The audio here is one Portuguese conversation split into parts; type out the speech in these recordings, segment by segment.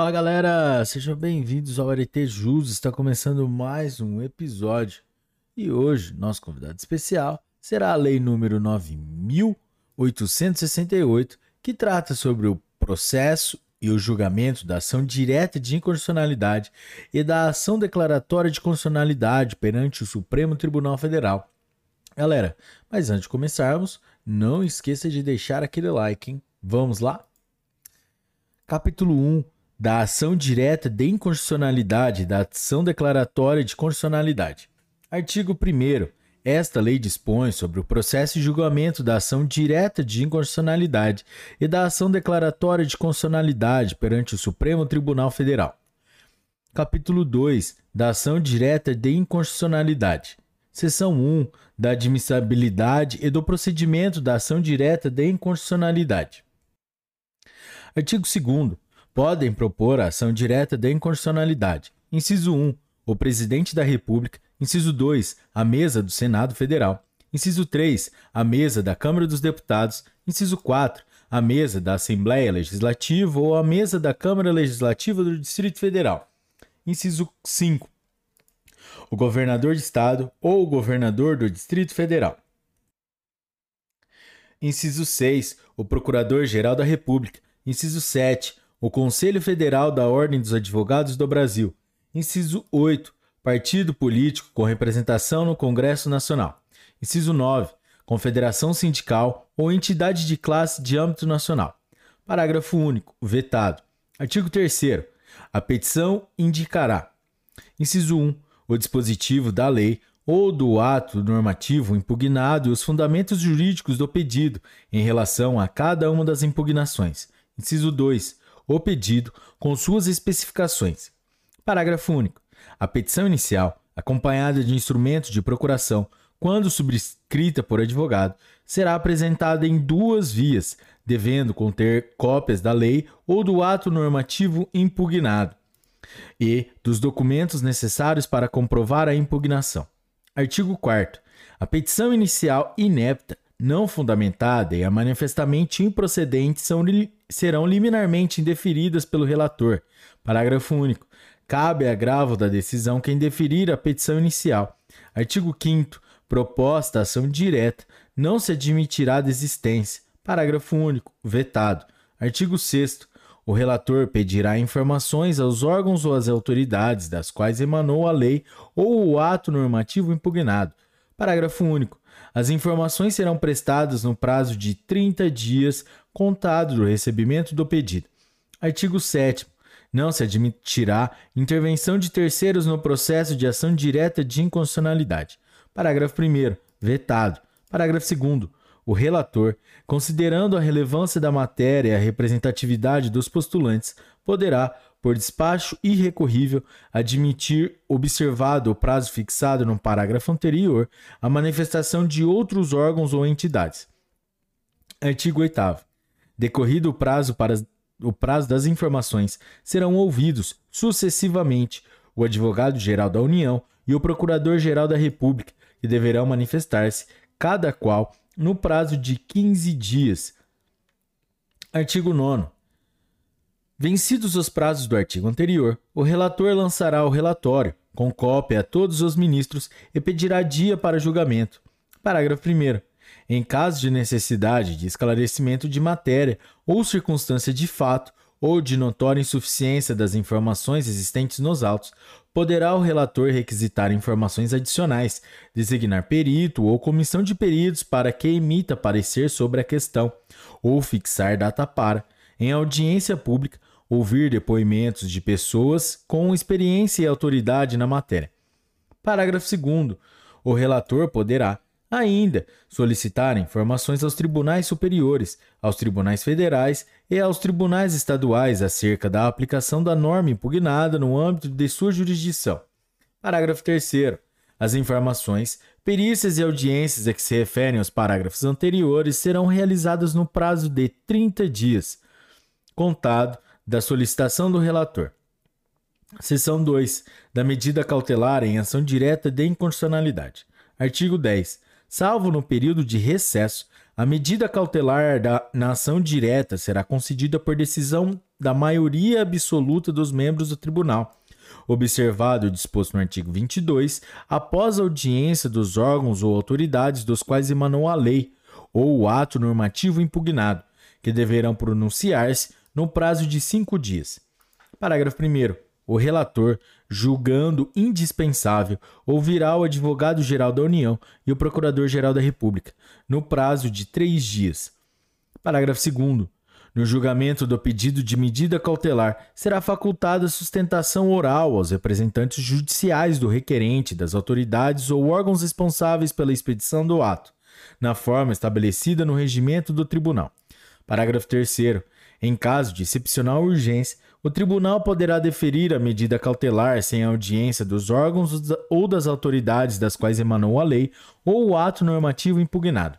Fala galera, sejam bem-vindos ao Arete Jus. Está começando mais um episódio e hoje nosso convidado especial será a Lei número 9868, que trata sobre o processo e o julgamento da ação direta de inconstitucionalidade e da ação declaratória de constitucionalidade perante o Supremo Tribunal Federal. Galera, mas antes de começarmos, não esqueça de deixar aquele like, hein? Vamos lá? Capítulo 1 da ação direta de inconstitucionalidade da ação declaratória de constitucionalidade. Artigo 1 esta lei dispõe sobre o processo e julgamento da ação direta de inconstitucionalidade e da ação declaratória de constitucionalidade perante o Supremo Tribunal Federal. Capítulo 2 da ação direta de inconstitucionalidade. Seção 1 da admissibilidade e do procedimento da ação direta de inconstitucionalidade. Artigo 2 Podem propor a ação direta de inconstitucionalidade. Inciso 1. O Presidente da República. Inciso 2. A mesa do Senado Federal. Inciso 3. A mesa da Câmara dos Deputados. Inciso 4. A mesa da Assembleia Legislativa ou a mesa da Câmara Legislativa do Distrito Federal. Inciso 5. O governador de estado ou o governador do Distrito Federal. Inciso 6. O Procurador-Geral da República. Inciso 7. O Conselho Federal da Ordem dos Advogados do Brasil. Inciso 8. Partido político com representação no Congresso Nacional. Inciso 9. Confederação sindical ou entidade de classe de âmbito nacional. Parágrafo único. Vetado. Artigo 3 A petição indicará. Inciso 1. O dispositivo da lei ou do ato normativo impugnado e os fundamentos jurídicos do pedido em relação a cada uma das impugnações. Inciso 2. O pedido com suas especificações. Parágrafo único. A petição inicial, acompanhada de instrumentos de procuração, quando subscrita por advogado, será apresentada em duas vias, devendo conter cópias da lei ou do ato normativo impugnado e dos documentos necessários para comprovar a impugnação. Artigo 4. A petição inicial inepta não fundamentada e a manifestamente improcedente são, serão liminarmente indeferidas pelo relator. Parágrafo único. Cabe agravo da decisão quem deferir a petição inicial. Artigo 5 Proposta ação direta não se admitirá desistência. Parágrafo único. Vetado. Artigo 6 o relator pedirá informações aos órgãos ou às autoridades das quais emanou a lei ou o ato normativo impugnado. Parágrafo único. As informações serão prestadas no prazo de 30 dias contado do recebimento do pedido. Artigo 7. Não se admitirá intervenção de terceiros no processo de ação direta de inconstitucionalidade. Parágrafo 1. Vetado. Parágrafo 2. O relator, considerando a relevância da matéria e a representatividade dos postulantes, poderá, por despacho irrecorrível, admitir, observado o prazo fixado no parágrafo anterior, a manifestação de outros órgãos ou entidades. Artigo 8. Decorrido o prazo para o prazo das informações, serão ouvidos sucessivamente o advogado-geral da União e o procurador-geral da República, que deverão manifestar-se, cada qual, no prazo de 15 dias. Artigo 9. Vencidos os prazos do artigo anterior, o relator lançará o relatório, com cópia a todos os ministros, e pedirá dia para julgamento. Parágrafo 1. Em caso de necessidade de esclarecimento de matéria ou circunstância de fato ou de notória insuficiência das informações existentes nos autos, poderá o relator requisitar informações adicionais, designar perito ou comissão de peritos para que emita parecer sobre a questão, ou fixar data para, em audiência pública, ouvir depoimentos de pessoas com experiência e autoridade na matéria. Parágrafo 2. O relator poderá, ainda, solicitar informações aos tribunais superiores, aos tribunais federais e aos tribunais estaduais acerca da aplicação da norma impugnada no âmbito de sua jurisdição. Parágrafo 3. As informações, perícias e audiências a que se referem aos parágrafos anteriores serão realizadas no prazo de 30 dias, contado da solicitação do relator. Seção 2. Da medida cautelar em ação direta de inconstitucionalidade. Artigo 10. Salvo no período de recesso, A medida cautelar da, na ação direta será concedida por decisão da maioria absoluta dos membros do tribunal, observado o disposto no artigo 22, após audiência dos órgãos ou autoridades dos quais emanou a lei ou o ato normativo impugnado, que deverão pronunciar-se no prazo de cinco dias. Parágrafo 1. O relator, julgando indispensável, ouvirá o advogado-geral da União e o procurador-geral da República, no prazo de três dias. Parágrafo 2. No julgamento do pedido de medida cautelar, será facultada sustentação oral aos representantes judiciais do requerente, das autoridades ou órgãos responsáveis pela expedição do ato, na forma estabelecida no regimento do tribunal. Parágrafo 3. Em caso de excepcional urgência, o tribunal poderá deferir a medida cautelar sem audiência dos órgãos ou das autoridades das quais emanou a lei ou o ato normativo impugnado.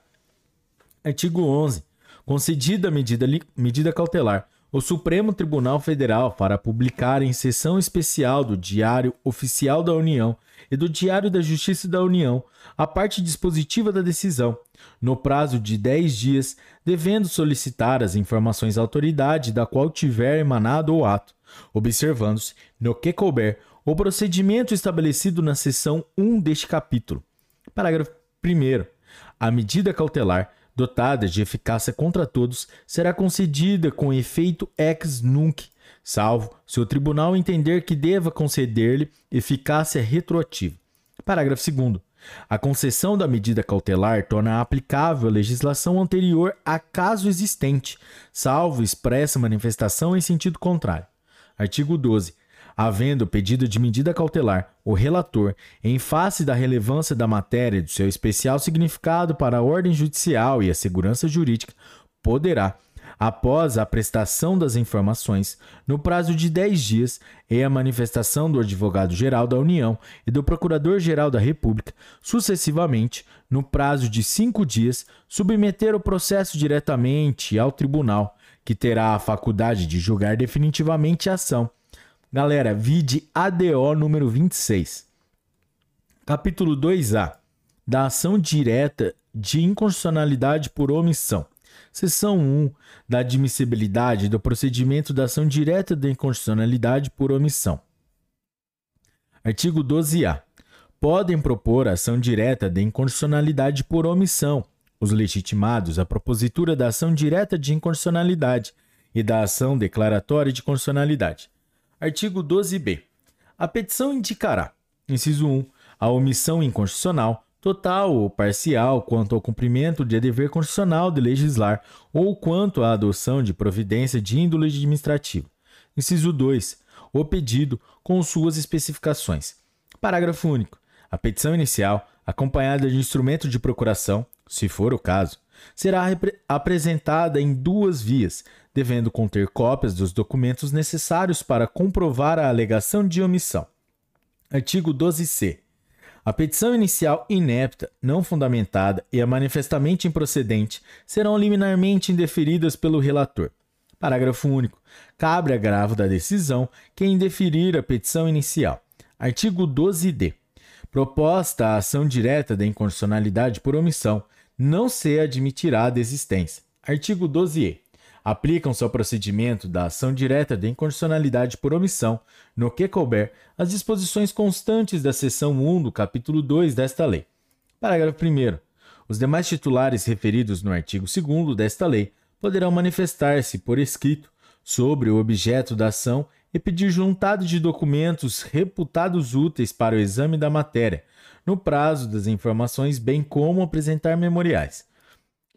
Artigo 11. Concedida a medida, medida cautelar, o Supremo Tribunal Federal fará publicar em sessão especial do Diário Oficial da União e do Diário da Justiça da União a parte dispositiva da decisão, no prazo de 10 dias, devendo solicitar as informações à autoridade da qual tiver emanado o ato, observando-se, no que couber, o procedimento estabelecido na seção 1 deste capítulo. Parágrafo 1. A medida cautelar, dotada de eficácia contra todos, será concedida com efeito ex nunc, salvo se o tribunal entender que deva conceder-lhe eficácia retroativa. Parágrafo 2. A concessão da medida cautelar torna aplicável a legislação anterior a caso existente, salvo expressa manifestação em sentido contrário. Artigo 12. Havendo pedido de medida cautelar, o relator, em face da relevância da matéria e do seu especial significado para a ordem judicial e a segurança jurídica, poderá, após a prestação das informações, no prazo de 10 dias, e a manifestação do Advogado-Geral da União e do Procurador-Geral da República, sucessivamente, no prazo de cinco dias, submeter o processo diretamente ao tribunal, que terá a faculdade de julgar definitivamente a ação. Galera, vide ADO número 26. Capítulo 2A da ação direta de inconstitucionalidade por omissão. Seção 1 da admissibilidade do procedimento da ação direta de inconstitucionalidade por omissão. Artigo 12-A. Podem propor ação direta de inconstitucionalidade por omissão os legitimados à propositura da ação direta de inconstitucionalidade e da ação declaratória de constitucionalidade. Artigo 12-B. A petição indicará, inciso 1, a omissão inconstitucional total ou parcial quanto ao cumprimento de dever constitucional de legislar ou quanto à adoção de providência de índole administrativa. Inciso 2. O pedido com suas especificações. Parágrafo único. A petição inicial, acompanhada de instrumento de procuração, se for o caso, será apresentada em duas vias, devendo conter cópias dos documentos necessários para comprovar a alegação de omissão. Artigo 12c. A petição inicial inepta, não fundamentada e a manifestamente improcedente serão liminarmente indeferidas pelo relator. Parágrafo único. Cabe agravo da decisão quem indeferir a petição inicial. Artigo 12d. Proposta a ação direta da inconstitucionalidade por omissão, não se admitirá a desistência. Artigo 12e aplicam-se ao procedimento da ação direta de inconstitucionalidade por omissão, no que couber, as disposições constantes da seção 1 do capítulo 2 desta lei. Parágrafo 1. Os demais titulares referidos no artigo 2 desta lei poderão manifestar-se por escrito sobre o objeto da ação e pedir juntado de documentos reputados úteis para o exame da matéria, no prazo das informações, bem como apresentar memoriais.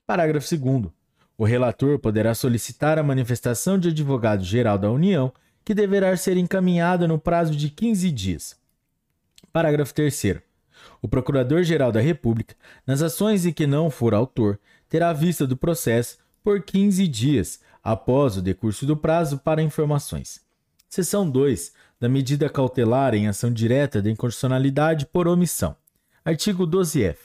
Parágrafo 2. O relator poderá solicitar a manifestação de advogado-geral da União, que deverá ser encaminhada no prazo de 15 dias. Parágrafo 3. O Procurador-Geral da República, nas ações em que não for autor, terá vista do processo por 15 dias após o decurso do prazo para informações. Seção 2 da medida cautelar em ação direta de inconstitucionalidade por omissão. Artigo 12F.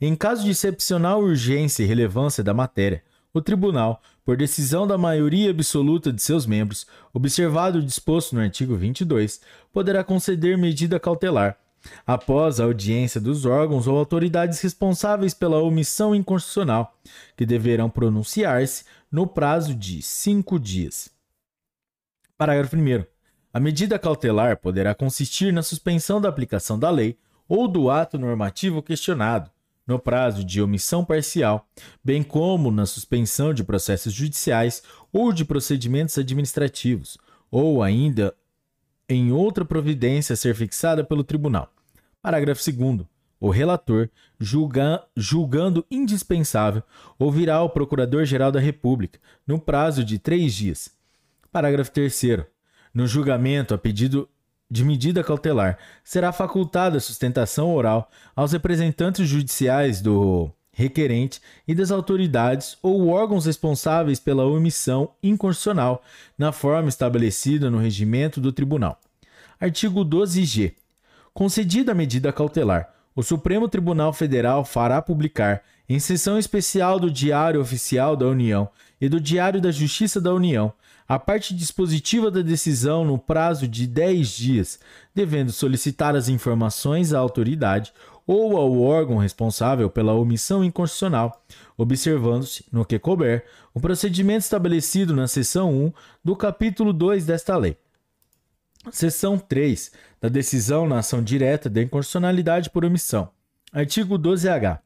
Em caso de excepcional urgência e relevância da matéria, o tribunal, por decisão da maioria absoluta de seus membros, observado o disposto no artigo 22, poderá conceder medida cautelar, após a audiência dos órgãos ou autoridades responsáveis pela omissão inconstitucional, que deverão pronunciar-se no prazo de cinco dias. Parágrafo 1. A medida cautelar poderá consistir na suspensão da aplicação da lei ou do ato normativo questionado, no prazo de omissão parcial, bem como na suspensão de processos judiciais ou de procedimentos administrativos, ou ainda em outra providência a ser fixada pelo tribunal. Parágrafo 2. O relator, julga, julgando indispensável, ouvirá o Procurador-Geral da República no prazo de três dias. Parágrafo 3. No julgamento a pedido de medida cautelar, será facultada sustentação oral aos representantes judiciais do requerente e das autoridades ou órgãos responsáveis pela omissão inconstitucional, na forma estabelecida no regimento do tribunal. Artigo 12G. Concedida a medida cautelar, o Supremo Tribunal Federal fará publicar, em sessão especial do Diário Oficial da União e do Diário da Justiça da União, a parte dispositiva da decisão no prazo de 10 dias, devendo solicitar as informações à autoridade ou ao órgão responsável pela omissão inconstitucional, observando-se, no que couber, o procedimento estabelecido na seção 1 do capítulo 2 desta lei. Seção 3 da decisão na ação direta de inconstitucionalidade por omissão. Artigo 12-H.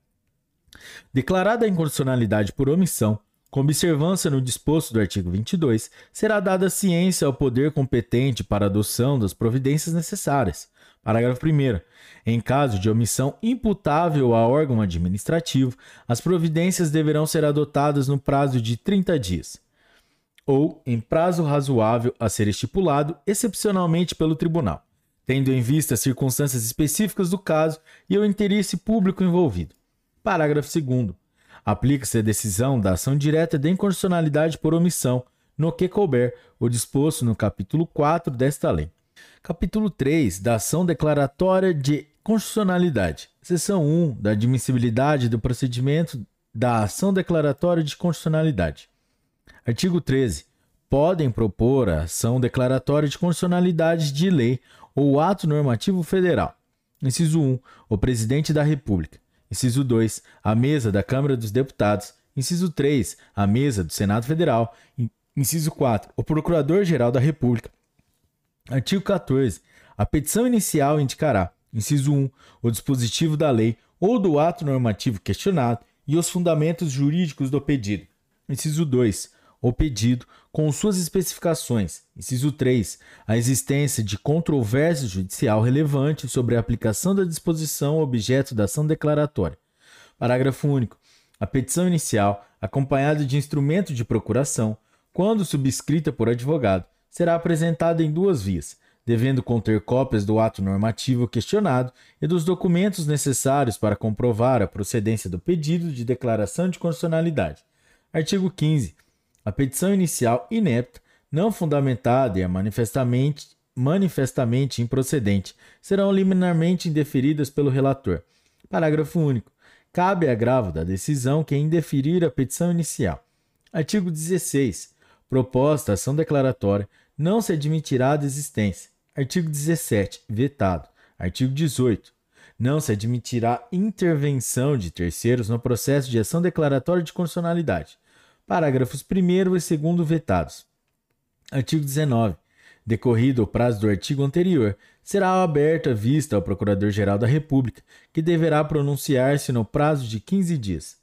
Declarada a inconstitucionalidade por omissão, com observância no disposto do artigo 22, será dada ciência ao poder competente para adoção das providências necessárias. Parágrafo 1. Em caso de omissão imputável a órgão administrativo, as providências deverão ser adotadas no prazo de 30 dias, ou em prazo razoável a ser estipulado excepcionalmente pelo tribunal, tendo em vista as circunstâncias específicas do caso e o interesse público envolvido. Parágrafo 2. Aplica-se a decisão da ação direta de inconstitucionalidade por omissão, no que couber o disposto no capítulo 4 desta lei. Capítulo 3 da ação declaratória de constitucionalidade. Seção 1 da admissibilidade do procedimento da ação declaratória de constitucionalidade. Artigo 13. Podem propor a ação declaratória de constitucionalidade de lei ou ato normativo federal. Inciso 1. O presidente da República. Inciso 2, a mesa da Câmara dos Deputados. Inciso 3, a mesa do Senado Federal. Inciso 4, o Procurador-Geral da República. Artigo 14. A petição inicial indicará, inciso 1, o dispositivo da lei ou do ato normativo questionado e os fundamentos jurídicos do pedido. Inciso 2 o pedido com suas especificações. Inciso 3. A existência de controvérsia judicial relevante sobre a aplicação da disposição objeto da ação declaratória. Parágrafo único. A petição inicial, acompanhada de instrumento de procuração, quando subscrita por advogado, será apresentada em duas vias, devendo conter cópias do ato normativo questionado e dos documentos necessários para comprovar a procedência do pedido de declaração de constitucionalidade. Artigo 15. A petição inicial inepta, não fundamentada e é manifestamente, manifestamente improcedente serão liminarmente indeferidas pelo relator. Parágrafo único. Cabe agravo da decisão quem indeferir a petição inicial. Artigo 16. Proposta ação declaratória não se admitirá a desistência. Artigo 17. Vetado. Artigo 18. Não se admitirá intervenção de terceiros no processo de ação declaratória de constitucionalidade. Parágrafos 1 e 2 vetados. Artigo 19. Decorrido o prazo do artigo anterior, será aberta vista ao Procurador-Geral da República, que deverá pronunciar-se no prazo de 15 dias.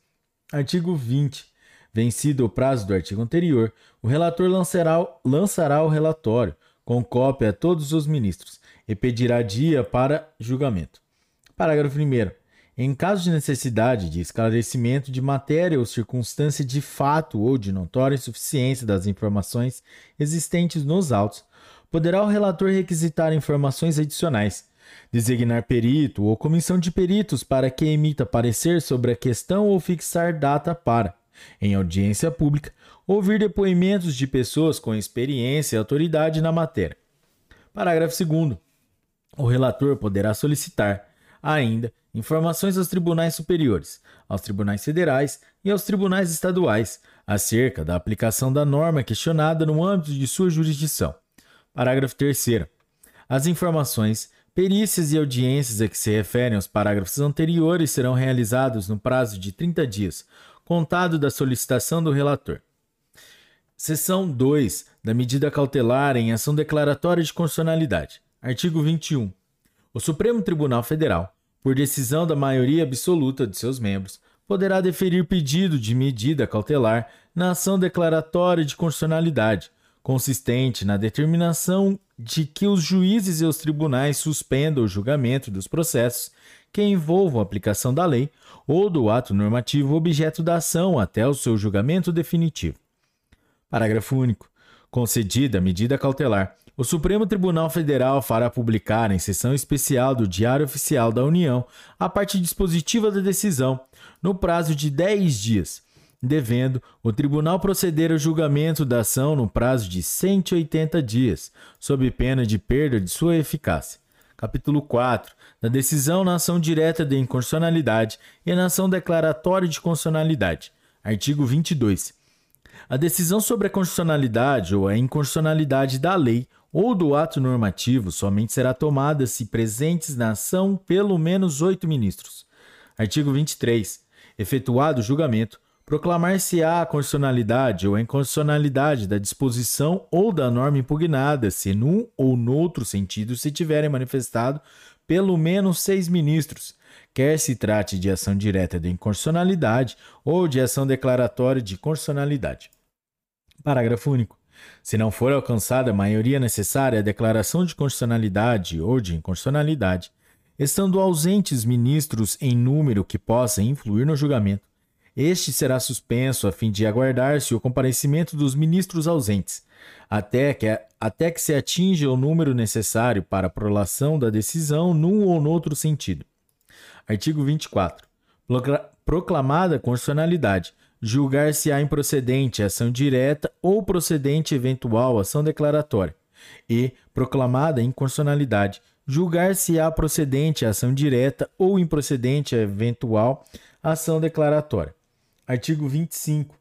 Artigo 20. Vencido o prazo do artigo anterior, o relator lançará, lançará o relatório, com cópia a todos os ministros, e pedirá dia para julgamento. Parágrafo 1. Em caso de necessidade de esclarecimento de matéria ou circunstância de fato ou de notória insuficiência das informações existentes nos autos, poderá o relator requisitar informações adicionais, designar perito ou comissão de peritos para que emita parecer sobre a questão ou fixar data para, em audiência pública, ouvir depoimentos de pessoas com experiência e autoridade na matéria. Parágrafo 2. O relator poderá solicitar, ainda, informações aos tribunais superiores, aos tribunais federais e aos tribunais estaduais acerca da aplicação da norma questionada no âmbito de sua jurisdição. Parágrafo 3. As informações Perícias e audiências a que se referem aos parágrafos anteriores serão realizados no prazo de 30 dias, contado da solicitação do relator. Seção 2 da medida cautelar em ação declaratória de constitucionalidade. Artigo 21. O Supremo Tribunal Federal, por decisão da maioria absoluta de seus membros, poderá deferir pedido de medida cautelar na ação declaratória de constitucionalidade, consistente na determinação de que os juízes e os tribunais suspendam o julgamento dos processos que envolvam a aplicação da lei ou do ato normativo objeto da ação até o seu julgamento definitivo. Parágrafo único. Concedida a medida cautelar, o Supremo Tribunal Federal fará publicar em sessão especial do Diário Oficial da União a parte dispositiva da decisão, no prazo de 10 dias, devendo o tribunal proceder ao julgamento da ação no prazo de 180 dias, sob pena de perda de sua eficácia. Capítulo 4. Da decisão na ação direta de inconstitucionalidade e na ação declaratória de constitucionalidade. Artigo 22. A decisão sobre a constitucionalidade ou a inconstitucionalidade da lei ou do ato normativo somente será tomada se presentes na ação pelo menos oito ministros. Artigo 23. Efetuado o julgamento, proclamar-se-á a constitucionalidade ou a inconstitucionalidade da disposição ou da norma impugnada, se num ou noutro sentido se tiverem manifestado pelo menos seis ministros, quer se trate de ação direta de inconstitucionalidade ou de ação declaratória de constitucionalidade. Parágrafo único. Se não for alcançada a maioria necessária à declaração de constitucionalidade ou de inconstitucionalidade, estando ausentes ministros em número que possa influir no julgamento, este será suspenso a fim de aguardar-se o comparecimento dos ministros ausentes, até que, até que se atinja o número necessário para a prolação da decisão num ou noutro sentido. Artigo 24. Proclamada constitucionalidade, julgar-se-á improcedente ação direta ou procedente eventual ação declaratória, e, proclamada inconstitucionalidade, julgar-se-á procedente ação direta ou improcedente eventual ação declaratória. Artigo 25.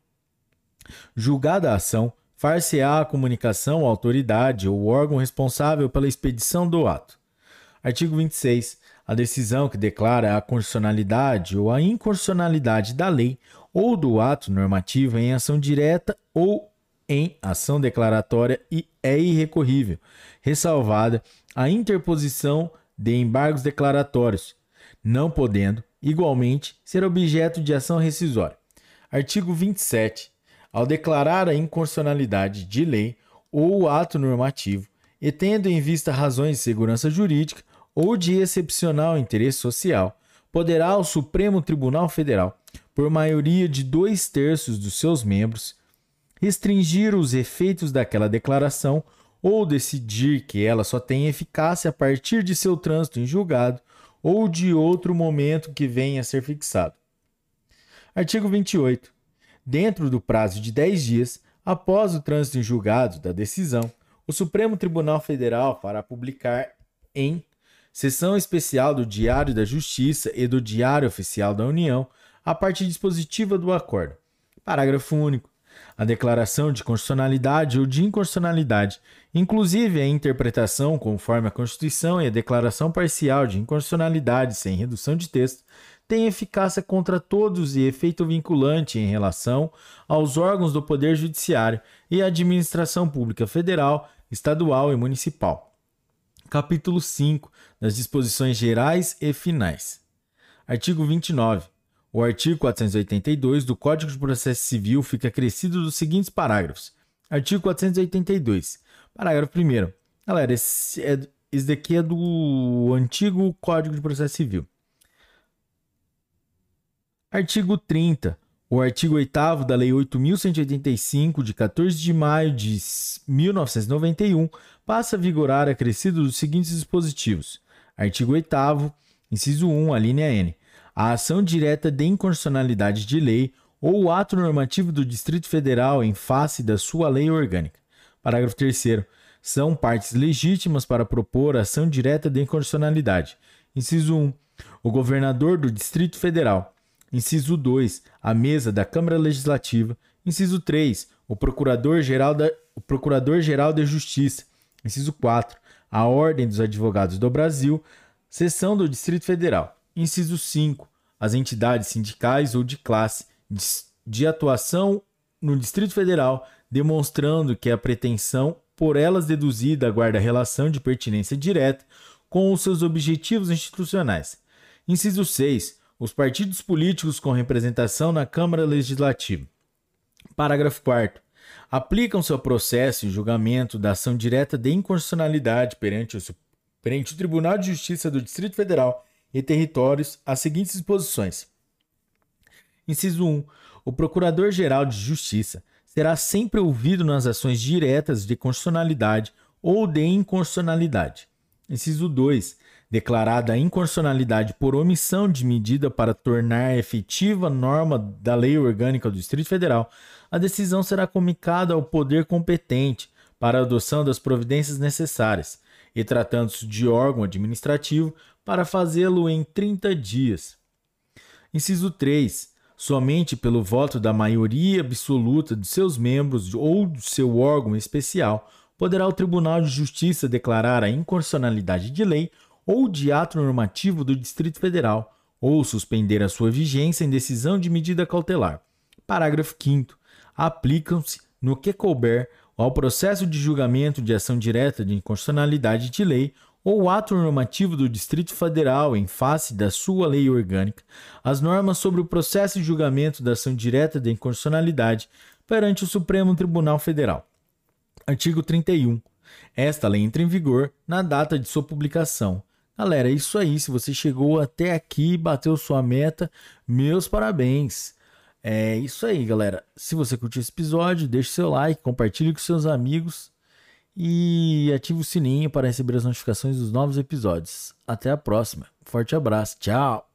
Julgada a ação, far-se-á a comunicação à autoridade ou órgão responsável pela expedição do ato. Artigo 26. A decisão que declara a constitucionalidade ou a inconstitucionalidade da lei ou do ato normativo em ação direta ou em ação declaratória e é irrecorrível, ressalvada a interposição de embargos declaratórios, não podendo, igualmente, ser objeto de ação rescisória. Artigo 27. Ao declarar a inconstitucionalidade de lei ou ato normativo, e tendo em vista razões de segurança jurídica ou de excepcional interesse social, poderá o Supremo Tribunal Federal por maioria de dois terços dos seus membros, restringir os efeitos daquela declaração ou decidir que ela só tem eficácia a partir de seu trânsito em julgado ou de outro momento que venha a ser fixado. Artigo 28. Dentro do prazo de 10 dias, após o trânsito em julgado da decisão, o Supremo Tribunal Federal fará publicar em sessão especial do Diário da Justiça e do Diário Oficial da União a parte dispositiva do acordo. Parágrafo único. A declaração de constitucionalidade ou de inconstitucionalidade, inclusive a interpretação conforme a Constituição e a declaração parcial de inconstitucionalidade sem redução de texto, tem eficácia contra todos e efeito vinculante em relação aos órgãos do Poder Judiciário e à administração pública federal, estadual e municipal. Capítulo 5 das disposições gerais e finais. Artigo 29. O artigo 482 do Código de Processo Civil fica acrescido dos seguintes parágrafos. Artigo 482. Parágrafo 1. Galera, esse, é, esse daqui é do antigo Código de Processo Civil. Artigo 30. O artigo 8 da Lei 8.185, de 14 de maio de 1991, passa a vigorar acrescido dos seguintes dispositivos. Artigo 8, inciso 1, a linha N a ação direta de inconstitucionalidade de lei ou o ato normativo do Distrito Federal em face da sua lei orgânica. Parágrafo 3 são partes legítimas para propor ação direta de inconstitucionalidade. Inciso 1. O governador do Distrito Federal. Inciso 2. A mesa da Câmara Legislativa. Inciso 3. O Procurador-Geral da, o Procurador-Geral de Justiça. Inciso 4. a Ordem dos Advogados do Brasil, seção do Distrito Federal. Inciso 5. As entidades sindicais ou de classe de atuação no Distrito Federal, demonstrando que a pretensão por elas deduzida guarda relação de pertinência direta com os seus objetivos institucionais. Inciso 6. Os partidos políticos com representação na Câmara Legislativa. Parágrafo 4 aplicam-se ao processo e julgamento da ação direta de inconstitucionalidade perante o, perante o Tribunal de Justiça do Distrito Federal e Territórios as seguintes disposições. Inciso 1. O Procurador-Geral de Justiça será sempre ouvido nas ações diretas de constitucionalidade ou de inconstitucionalidade. Inciso 2. Declarada a inconstitucionalidade por omissão de medida para tornar efetiva norma da Lei Orgânica do Distrito Federal, a decisão será comunicada ao poder competente para a adoção das providências necessárias, e tratando-se de órgão administrativo, para fazê-lo em 30 dias. Inciso 3. Somente pelo voto da maioria absoluta de seus membros ou do seu órgão especial poderá o Tribunal de Justiça declarar a inconstitucionalidade de lei ou de ato normativo do Distrito Federal, ou suspender a sua vigência em decisão de medida cautelar. Parágrafo 5 aplicam-se, no que couber, ao processo de julgamento de ação direta de inconstitucionalidade de lei ou ato normativo do Distrito Federal em face da sua lei orgânica, as normas sobre o processo de julgamento da ação direta de inconstitucionalidade perante o Supremo Tribunal Federal. Artigo 31. Esta lei entra em vigor na data de sua publicação. Galera, é isso aí. Se você chegou até aqui e bateu sua meta, meus parabéns. É isso aí, galera. Se você curtiu esse episódio, deixe seu like, compartilhe com seus amigos e ative o sininho para receber as notificações dos novos episódios. Até a próxima. Forte abraço. Tchau.